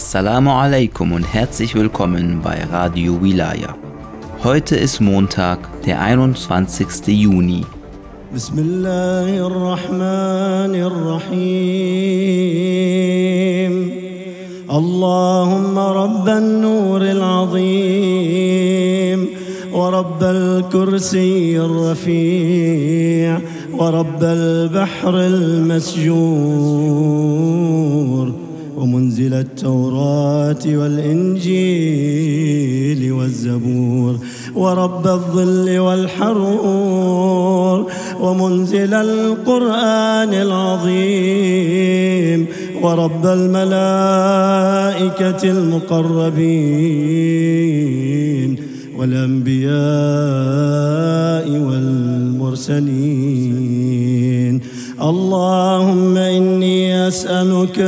Assalamu alaikum und herzlich willkommen bei Radio Wilaya. Heute ist Montag, der 21. Juni. Bismillahirrahmanirrahim. Allahumma rabban nur al-azim wa rabbal kursi al-rafi' ورب البحر المسجور ومنزل التوراة والإنجيل والزبور ورب الظل والحرور ومنزل القرآن العظيم ورب الملائكة المقربين والأنبياء والمرسلين. اللهم أسألك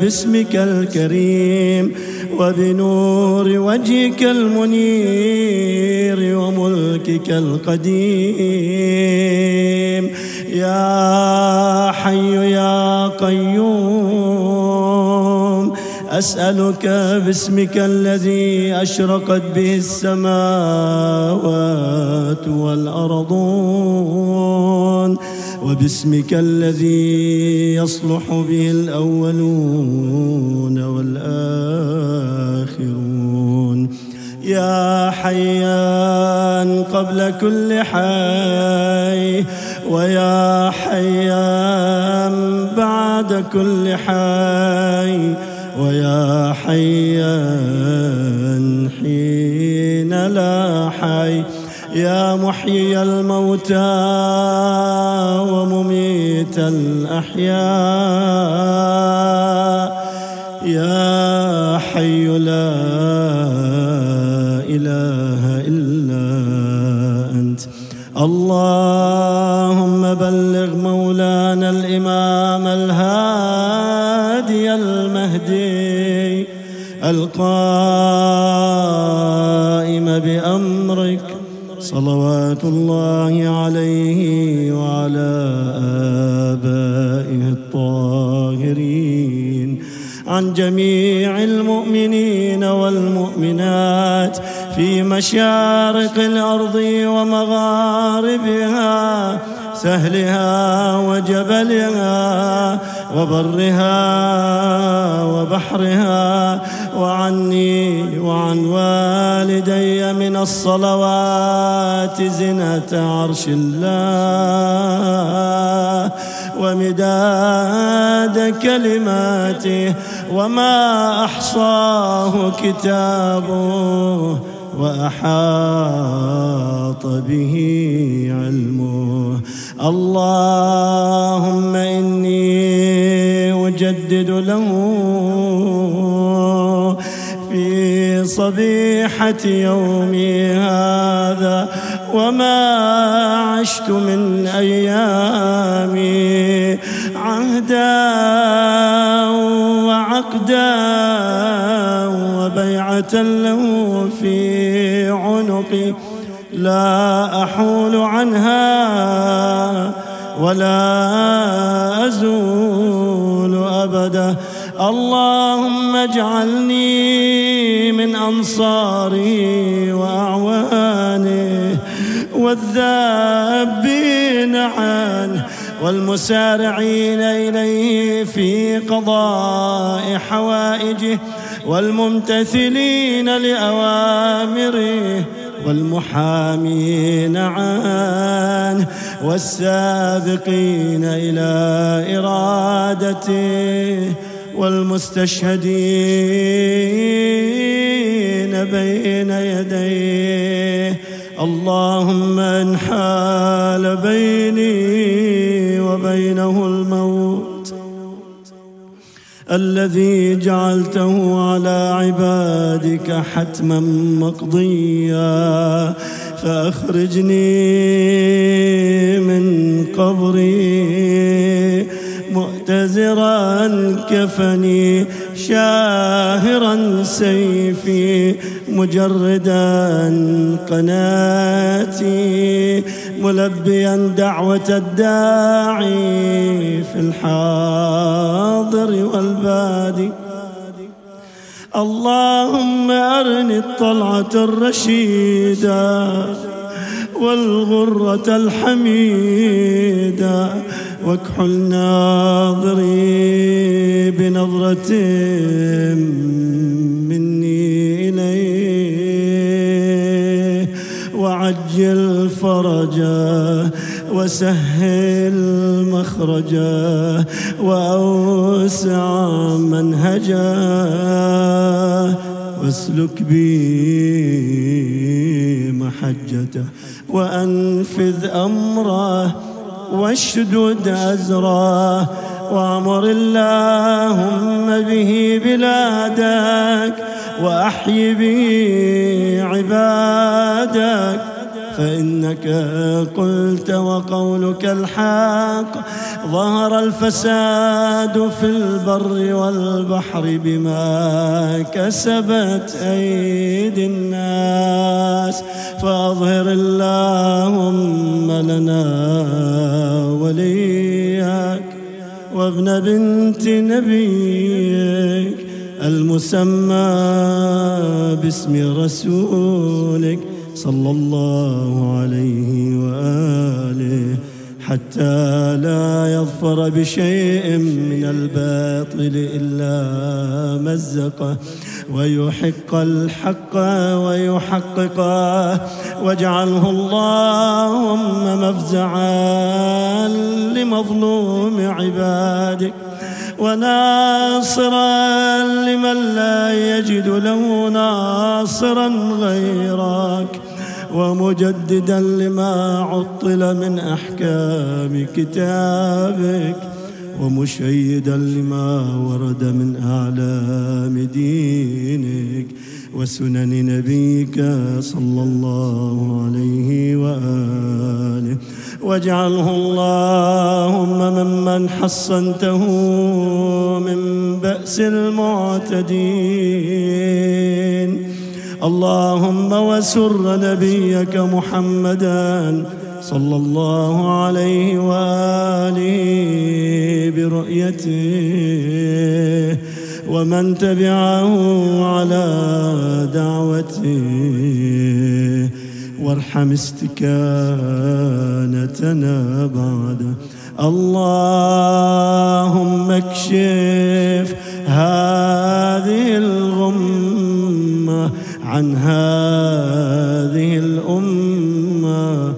باسمك الكريم وبنور وجهك المنير وملكك القديم. يا حي يا قيوم أسألك باسمك الذي أشرقت به السماوات والأرضون. وباسمك الذي يصلح به الأولون والآخرون. يا حيان قبل كل حي ويا حيان بعد كل حي ويا حيان حين لا حي. يا محيي الموتى ومميت الأحياء. يا حي لا إله إلا أنت. اللهم بلغ مولانا الإمام الهادي المهدي القائم بأمرك. صلوات الله عليه وعلى آبائه الطاهرين عن جميع المؤمنين والمؤمنات في مشارق الأرض ومغاربها سهلها وجبلها وبرها وبحرها وعني وعن والدي من الصلوات زنة عرش الله ومداد كلماته وما أحصاه كتابه وأحاط به علمه اللهم إني أجدد له في صبيحة يومي هذا وما عشت من أيامي عهدا وعقدا وبيعة له في عنقي لا أحول عنها ولا أزول أبدا. اللهم اجعلني من أنصاره وأعوانه والذابين عنه والمسارعين إليه في قضاء حوائجه والممتثلين لأوامره والمحامين عنه والسابقين إلى إرادته والمستشهدين بين يديه. اللهم ان حال بيني وبينه الذي جعلته على عبادك حتما مقضيا فأخرجني من قبري مؤتزرا كفني شاهرا سيفي مجردا قناتي. ملبيا دعوة الداعي في الحاضر والبادي. اللهم أرني الطلعة الرشيدة والغرة الحميدة. واكحل ناظري بنظرة وسهل مخرجه وأوسع منهجه. واسلك بي محجته وأنفذ أمره واشدد أزره وأمر اللهم به بلادك وأحي به عبادك. فإنك قلت وقولك الحق. ظهر الفساد في البر والبحر بما كسبت أيدي الناس. فأظهر اللهم لنا وليك وابن بنت نبيك المسمى باسم رسولك. صلى الله عليه وآله حتى لا يظفر بشيء من الباطل إلا مزقه ويحق الحق ويحققه واجعله اللهم مفزعا لمظلوم عبادك وناصرا لمن لا يجد له ناصرا غيرك. ومجددا لما عطل من أحكام كتابك ومشيدا لما ورد من أعلام دينك وسنن نبيك صلى الله عليه وآله. واجعله اللهم ممن حصنته من بأس المعتدين. اللهم وسر نبيك محمدا صلى الله عليه وآله برؤيته ومن تبعه على دعوته وارحم استكانتنا بعد. اللهم اكشف هذه عن هذه الأمة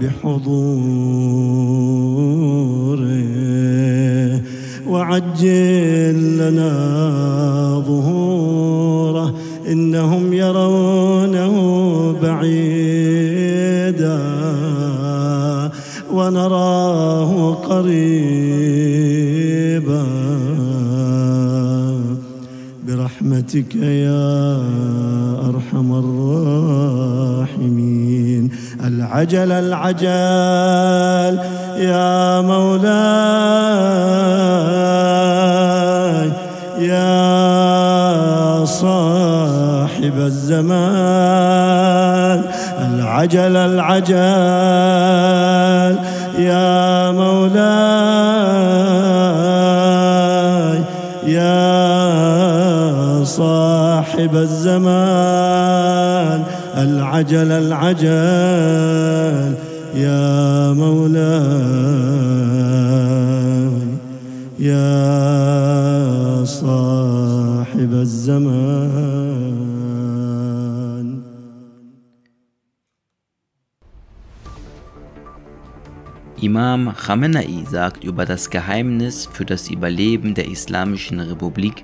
بحضوره. وعجل لنا ظهوره إنهم يرونه بعيدا. ونراه قريبا. برحمتك يا أرحم الراحمين. العجل العجل يا مولاي يا صاحب الزمان. العجل العجل يا مولاي صاحب الزمان العجل العجل يا مولاي يا صاحب الزمان Imam Khamenei sagt über das Geheimnis für das Überleben der Islamischen Republik,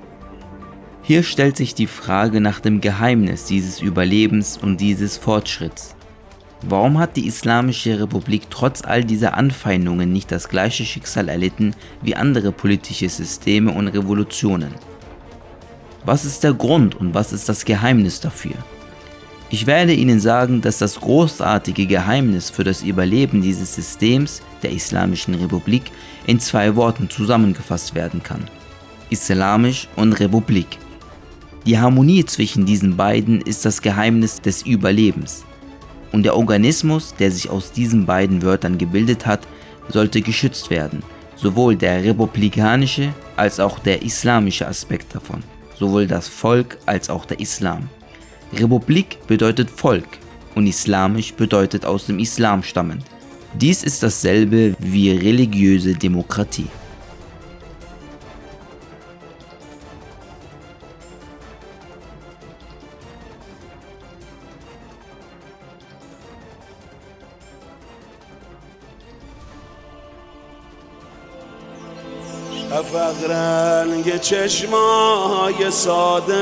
hier stellt sich die Frage nach dem Geheimnis dieses Überlebens und dieses Fortschritts. Warum hat die Islamische Republik trotz all dieser Anfeindungen nicht das gleiche Schicksal erlitten wie andere politische Systeme und Revolutionen? Was ist der Grund und was ist das Geheimnis dafür? Ich werde Ihnen sagen, dass das großartige Geheimnis für das Überleben dieses Systems der Islamischen Republik in zwei Worten zusammengefasst werden kann. Islamisch und Republik. Die Harmonie zwischen diesen beiden ist das Geheimnis des Überlebens. Und der Organismus, der sich aus diesen beiden Wörtern gebildet hat, sollte geschützt werden, sowohl der republikanische als auch der islamische Aspekt davon. sowohl das Volk als auch der Islam. Republik bedeutet Volk und islamisch bedeutet aus dem Islam stammend. Dies ist dasselbe wie religiöse Demokratie. رنگ چشمای صادق.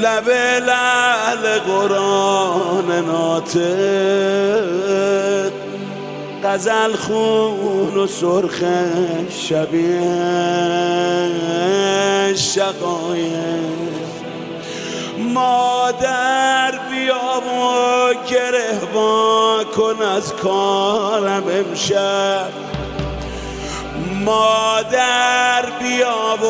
لب لعل قرآن ناطق. غزل خون و سرخ شبیه شقایق مادر بیا و گره کن از کارم امشب. مادر بیا و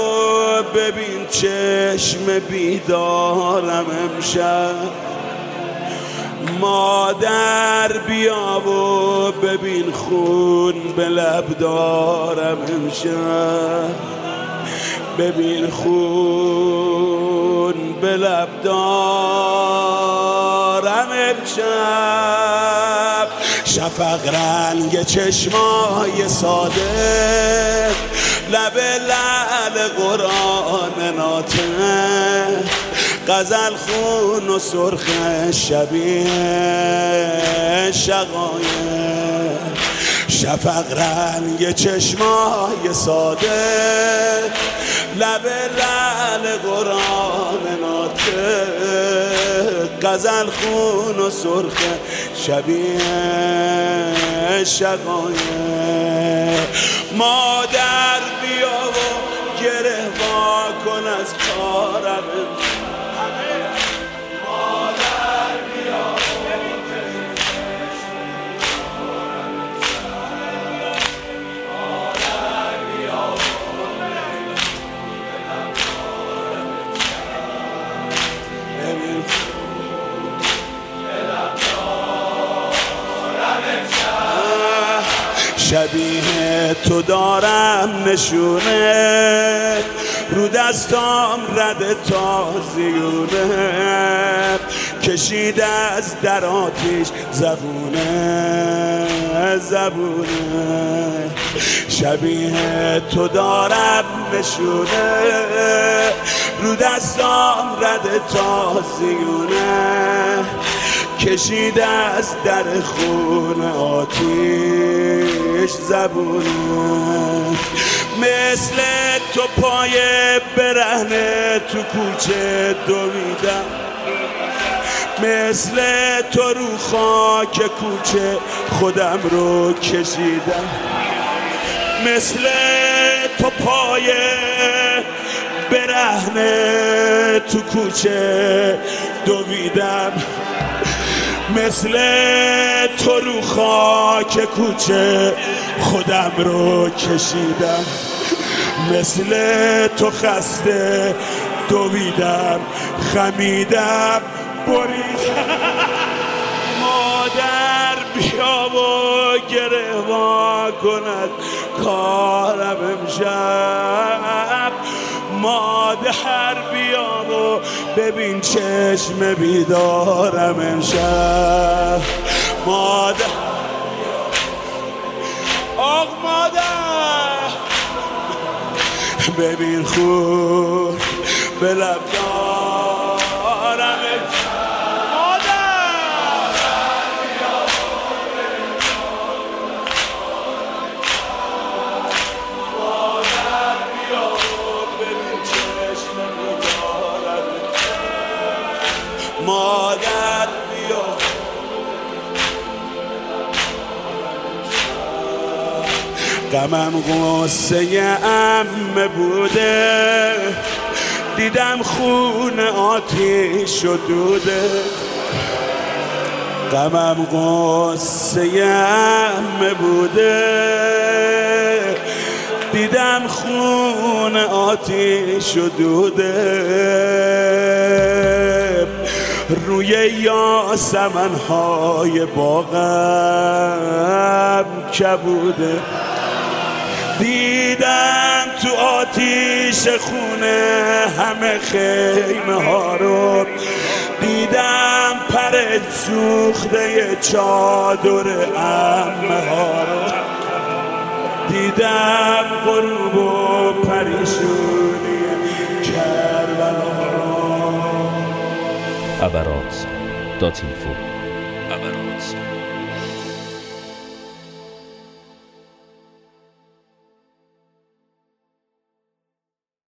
ببین چشم بیدارم امشب. مادر بیا و ببین خون به لب دارم امشب. ببین خون به لب دارم. شفق رنگ چشمای ساده. لب لعل قرآن ناطق غزل خون و سرخ شبیه شقایق. شفق رنگ چشمای ساده. لب لعل قرآن ناطق غزل خون و سرخ شبیه شقایق. مادر بیا و گره کن از کارم. نشونه رو دستام رد تازیونه. کشید از در آتیش زبونه زبونه. شبیه تو دارم نشونه. رو دستام رد تازیونه. کشید از در خون آتیش زبونه. مثل تو پای برهنه تو کوچه دویدم. مثل تو رو خاک کوچه خودم رو کشیدم. مثل تو پای برهنه تو کوچه دویدم. مثل تو رو خاک کوچه خودم رو کشیدم. مثل تو خسته دویدم خمیدم بریدم. مادر بیا و گره کند کارم امشب. مادر بیا و ببین چشم بیدارم امشب. مادر. آق مادر. ببین خون به لب غمم غصه امه بوده. دیدم خون آتیش و دوده. غمم غصه امه بوده. دیدم خون آتیش و دوده. روی یاسمن های باغم کبوده. دیدم تو آتیش خونه همه خیمه ها رو. دیدم پر سوخته چادر امه ها رو. دیدم غروب و پریشونی کربلا رو.